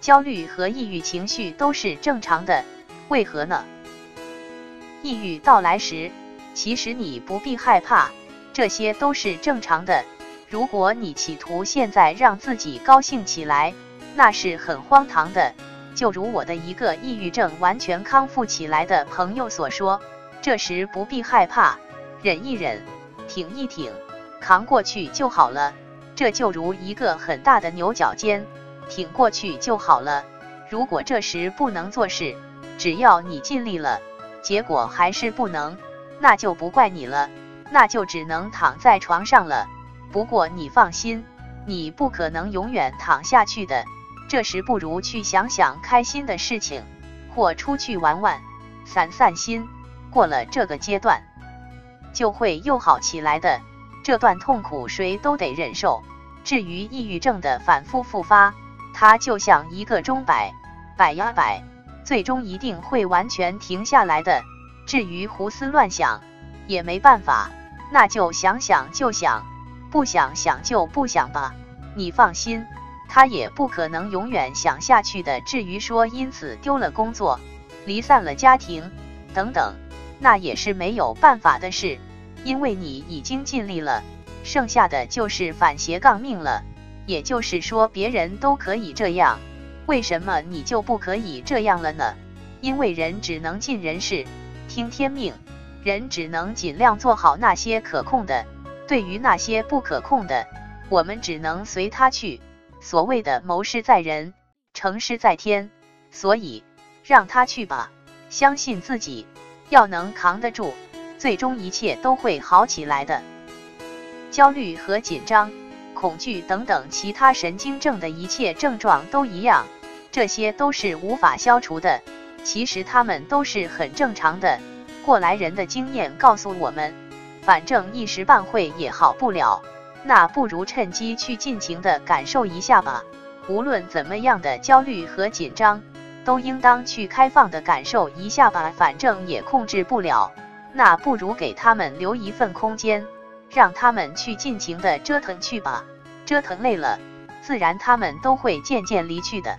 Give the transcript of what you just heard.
焦虑和抑郁情绪都是正常的，为何呢？抑郁到来时，其实你不必害怕，这些都是正常的。如果你企图现在让自己高兴起来，那是很荒唐的。就如我的一个抑郁症完全康复起来的朋友所说，这时不必害怕，忍一忍，挺一挺，扛过去就好了。这就如一个很大的牛角尖，挺过去就好了。如果这时不能做事，只要你尽力了，结果还是不能，那就不怪你了，那就只能躺在床上了。不过你放心，你不可能永远躺下去的。这时不如去想想开心的事情，或出去玩玩，散散心。过了这个阶段，就会又好起来的。这段痛苦谁都得忍受。至于抑郁症的反复复发，它就像一个钟摆，摆呀摆，最终一定会完全停下来的。至于胡思乱想，也没办法，那就想想就想，不想想就不想吧。你放心，他也不可能永远想下去的。至于说因此丢了工作、离散了家庭等等，那也是没有办法的事。因为你已经尽力了，剩下的就是反斜杠命了。也就是说，别人都可以这样，为什么你就不可以这样了呢？因为人只能尽人事，听天命，人只能尽量做好那些可控的。对于那些不可控的，我们只能随他去。所谓的谋事在人，成事在天，所以让他去吧，相信自己，要能扛得住。最终一切都会好起来的。焦虑和紧张、恐惧等等其他神经症的一切症状都一样，这些都是无法消除的。其实他们都是很正常的。过来人的经验告诉我们，反正一时半会也好不了，那不如趁机去尽情的感受一下吧。无论怎么样的焦虑和紧张，都应当去开放的感受一下吧。反正也控制不了。那不如给他们留一份空间，让他们去尽情的折腾去吧。折腾累了，自然他们都会渐渐离去的。